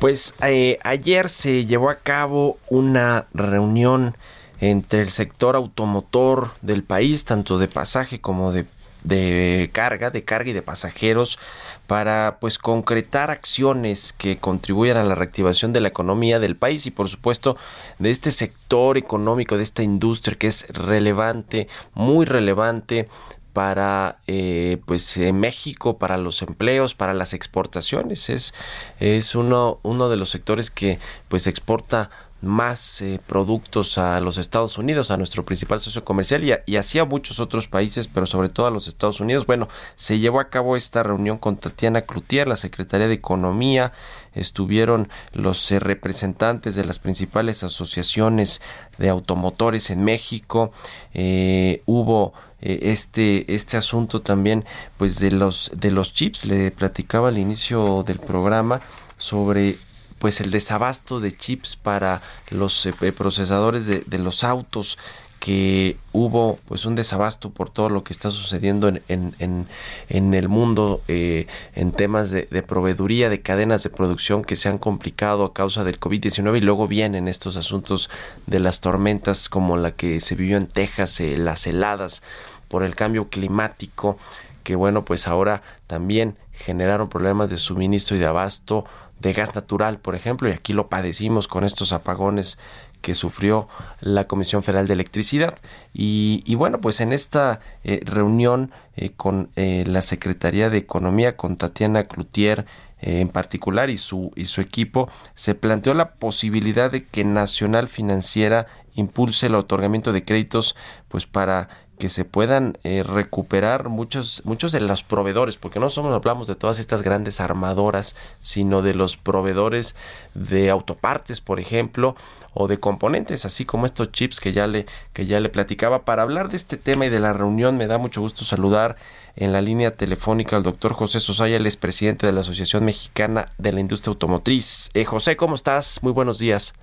Pues eh, ayer se llevó a cabo una reunión entre el sector automotor del país, tanto de pasaje como de, de, carga, de carga y de pasajeros, para pues concretar acciones que contribuyan a la reactivación de la economía del país y por supuesto de este sector económico, de esta industria que es relevante, muy relevante para eh, pues en México para los empleos para las exportaciones. Es es uno uno de los sectores que pues exporta más eh, productos a los Estados Unidos, a nuestro principal socio comercial y así a muchos otros países, pero sobre todo a los Estados Unidos. Bueno, se llevó a cabo esta reunión con Tatiana Cloutier, la secretaria de Economía, estuvieron los eh, representantes de las principales asociaciones de automotores en México, eh, hubo este este asunto también pues de los de los chips. Le platicaba al inicio del programa sobre pues el desabasto de chips para los eh, procesadores de, los autos que hubo pues un desabasto por todo lo que está sucediendo en, en, en, en el mundo eh, en temas de, proveeduría de cadenas de producción que se han complicado a causa del COVID-19 y luego vienen estos asuntos de las tormentas como la que se vivió en Texas, eh, las heladas por el cambio climático que bueno pues ahora también generaron problemas de suministro y de abasto de gas natural, por ejemplo, y aquí lo padecimos con estos apagones que sufrió la Comisión Federal de Electricidad. Y, bueno, pues en esta eh, reunión eh, con eh, la Secretaría de Economía, con Tatiana Cloutier en particular y su, y su equipo, se planteó la posibilidad de que Nacional Financiera impulse el otorgamiento de créditos pues para que se puedan eh, recuperar muchos muchos de los proveedores porque no solo hablamos de todas estas grandes armadoras sino de los proveedores de autopartes por ejemplo o de componentes así como estos chips que ya le que ya le platicaba para hablar de este tema y de la reunión me da mucho gusto saludar en la línea telefónica al doctor José Sosaya, el presidente de la Asociación Mexicana de la Industria Automotriz. Eh, José, ¿cómo estás? Muy buenos días.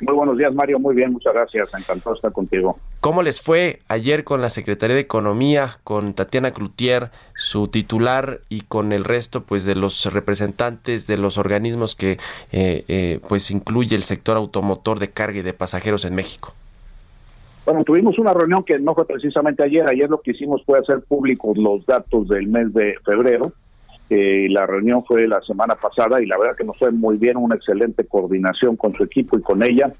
Muy buenos días, Mario. Muy bien, muchas gracias. Encantado estar contigo. ¿Cómo les fue ayer con la Secretaría de Economía, con Tatiana Cloutier, su titular, y con el resto pues de los representantes de los organismos que eh, eh, pues incluye el sector automotor de carga y de pasajeros en México? Bueno, tuvimos una reunión que no fue precisamente ayer. Ayer lo que hicimos fue hacer públicos los datos del mes de febrero. Eh, la reunión fue la semana pasada y la verdad que nos fue muy bien, una excelente coordinación con su equipo y con ella,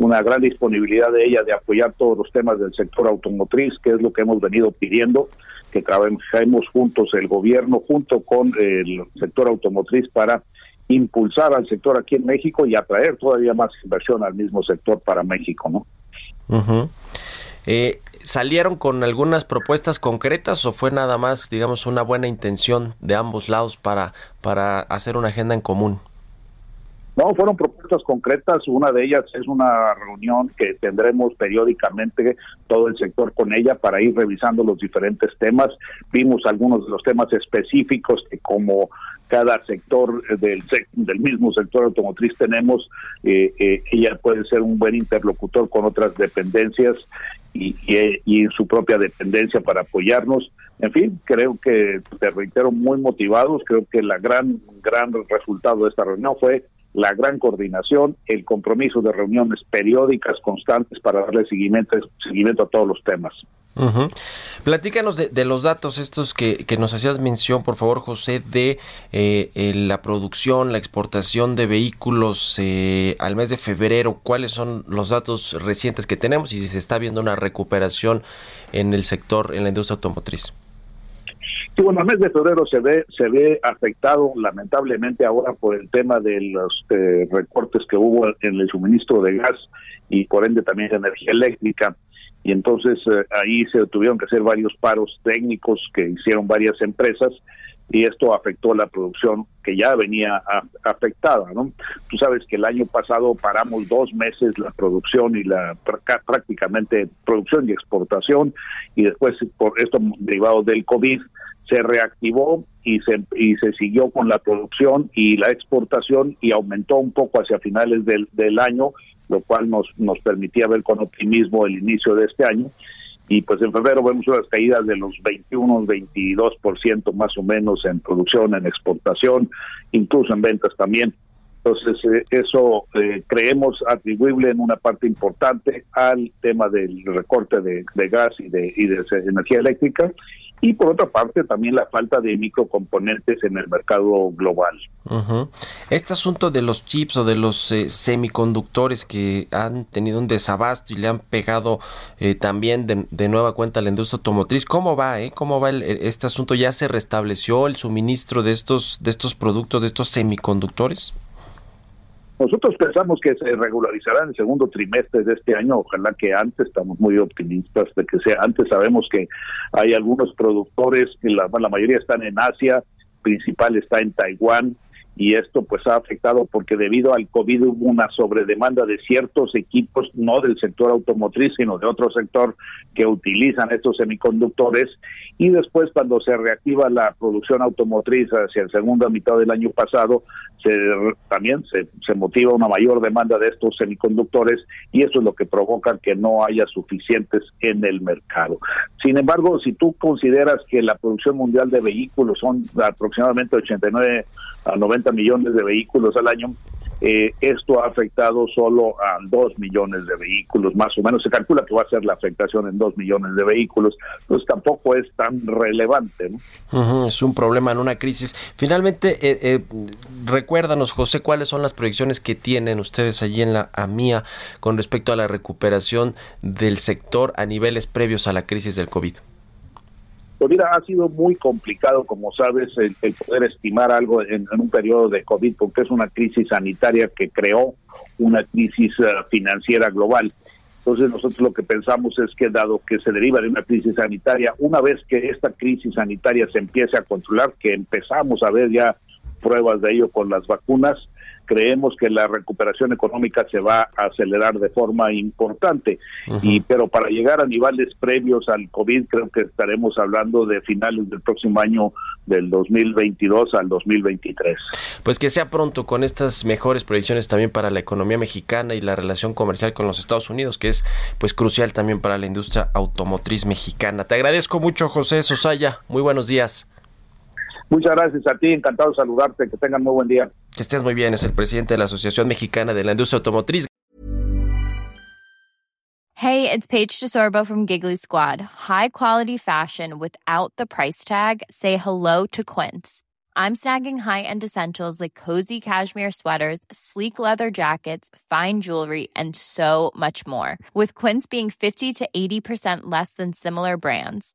una gran disponibilidad de ella de apoyar todos los temas del sector automotriz, que es lo que hemos venido pidiendo, que trabajemos juntos el gobierno junto con el sector automotriz para impulsar al sector aquí en México y atraer todavía más inversión al mismo sector para México, ¿no? Eh, ¿Salieron con algunas propuestas concretas o fue nada más, digamos, una buena intención de ambos lados para, para hacer una agenda en común? No, fueron propuestas concretas. Una de ellas es una reunión que tendremos periódicamente todo el sector con ella para ir revisando los diferentes temas. Vimos algunos de los temas específicos que como cada sector del, del mismo sector automotriz tenemos, eh, eh, ella puede ser un buen interlocutor con otras dependencias y, y, y, en su propia dependencia para apoyarnos. En fin, creo que, te reitero, muy motivados. Creo que la gran, gran resultado de esta reunión fue la gran coordinación, el compromiso de reuniones periódicas constantes para darle seguimiento, seguimiento a todos los temas. Uh. Platícanos de, los datos estos que, que, nos hacías mención, por favor, José, de eh, la producción, la exportación de vehículos eh, al mes de febrero. ¿Cuáles son los datos recientes que tenemos y si se está viendo una recuperación en el sector, en la industria automotriz? Sí, bueno, el mes de febrero se ve se ve afectado lamentablemente ahora por el tema de los eh, recortes que hubo en el suministro de gas y por ende también de energía eléctrica y entonces eh, ahí se tuvieron que hacer varios paros técnicos que hicieron varias empresas y esto afectó la producción que ya venía afectada, ¿no? Tú sabes que el año pasado paramos dos meses la producción y la prácticamente producción y exportación y después por esto derivado del COVID se reactivó y se y se siguió con la producción y la exportación y aumentó un poco hacia finales del, del año, lo cual nos nos permitía ver con optimismo el inicio de este año y pues en febrero vemos unas caídas de los 21, 22% más o menos en producción, en exportación, incluso en ventas también. Entonces, eh, eso eh, creemos atribuible en una parte importante al tema del recorte de, gas y de, y de energía eléctrica y por otra parte también la falta de microcomponentes en el mercado global. Este asunto de los chips o de los eh, semiconductores que han tenido un desabasto y le han pegado eh, también de, nueva cuenta a la industria automotriz, ¿cómo va? Eh? ¿Cómo va este asunto? ¿Ya se restableció el suministro de estos, de estos productos, de estos semiconductores? Nosotros pensamos que se regularizará en el segundo trimestre de este año, ojalá que antes, estamos muy optimistas de que sea antes. Sabemos que hay algunos productores, que la, la mayoría están en Asia, principal está en Taiwán, y esto pues ha afectado porque debido al COVID hubo una sobredemanda de ciertos equipos, no del sector automotriz, sino de otro sector que utilizan estos semiconductores y después cuando se reactiva la producción automotriz hacia el segunda mitad del año pasado, se, también se, se motiva una mayor demanda de estos semiconductores y eso es lo que provoca que no haya suficientes en el mercado. Sin embargo, si tú consideras que la producción mundial de vehículos son aproximadamente 89 a 90 millones de vehículos al año, eh, esto ha afectado solo a dos millones de vehículos, más o menos. Se calcula que va a ser la afectación en dos millones de vehículos, pues tampoco es tan relevante. es un problema en una crisis. Finalmente, eh, eh, recuérdanos, José, cuáles son las proyecciones que tienen ustedes allí en la AMIA con respecto a la recuperación del sector a niveles previos a la crisis del COVID. Pues ha sido muy complicado, como sabes, el, poder estimar algo en, un periodo de COVID, porque es una crisis sanitaria que creó una crisis eh, financiera global. Entonces nosotros lo que pensamos es que dado que se deriva de una crisis sanitaria, una vez que esta crisis sanitaria se empiece a controlar, que empezamos a ver ya pruebas de ello con las vacunas, creemos que la recuperación económica se va a acelerar de forma importante. Y pero para llegar a niveles previos al COVID creo que estaremos hablando de finales del próximo año del 2022 al 2023. Pues que sea pronto con estas mejores proyecciones también para la economía mexicana y la relación comercial con los Estados Unidos, que es pues crucial también para la industria automotriz mexicana. Te agradezco mucho, José Sosaya. Muy buenos días. Muchas gracias a ti, encantado de saludarte, que tengan muy buen día. Que estés muy bien, es el presidente de la Asociación Mexicana de la Industria Automotriz. Hey, it's Paige DeSorbo from Giggly Squad. High quality fashion without the price tag. Say hello to Quince. I'm snagging high-end essentials like cozy cashmere sweaters, sleek leather jackets, fine jewelry, and so much more. With Quince being 50 to 80% less than similar brands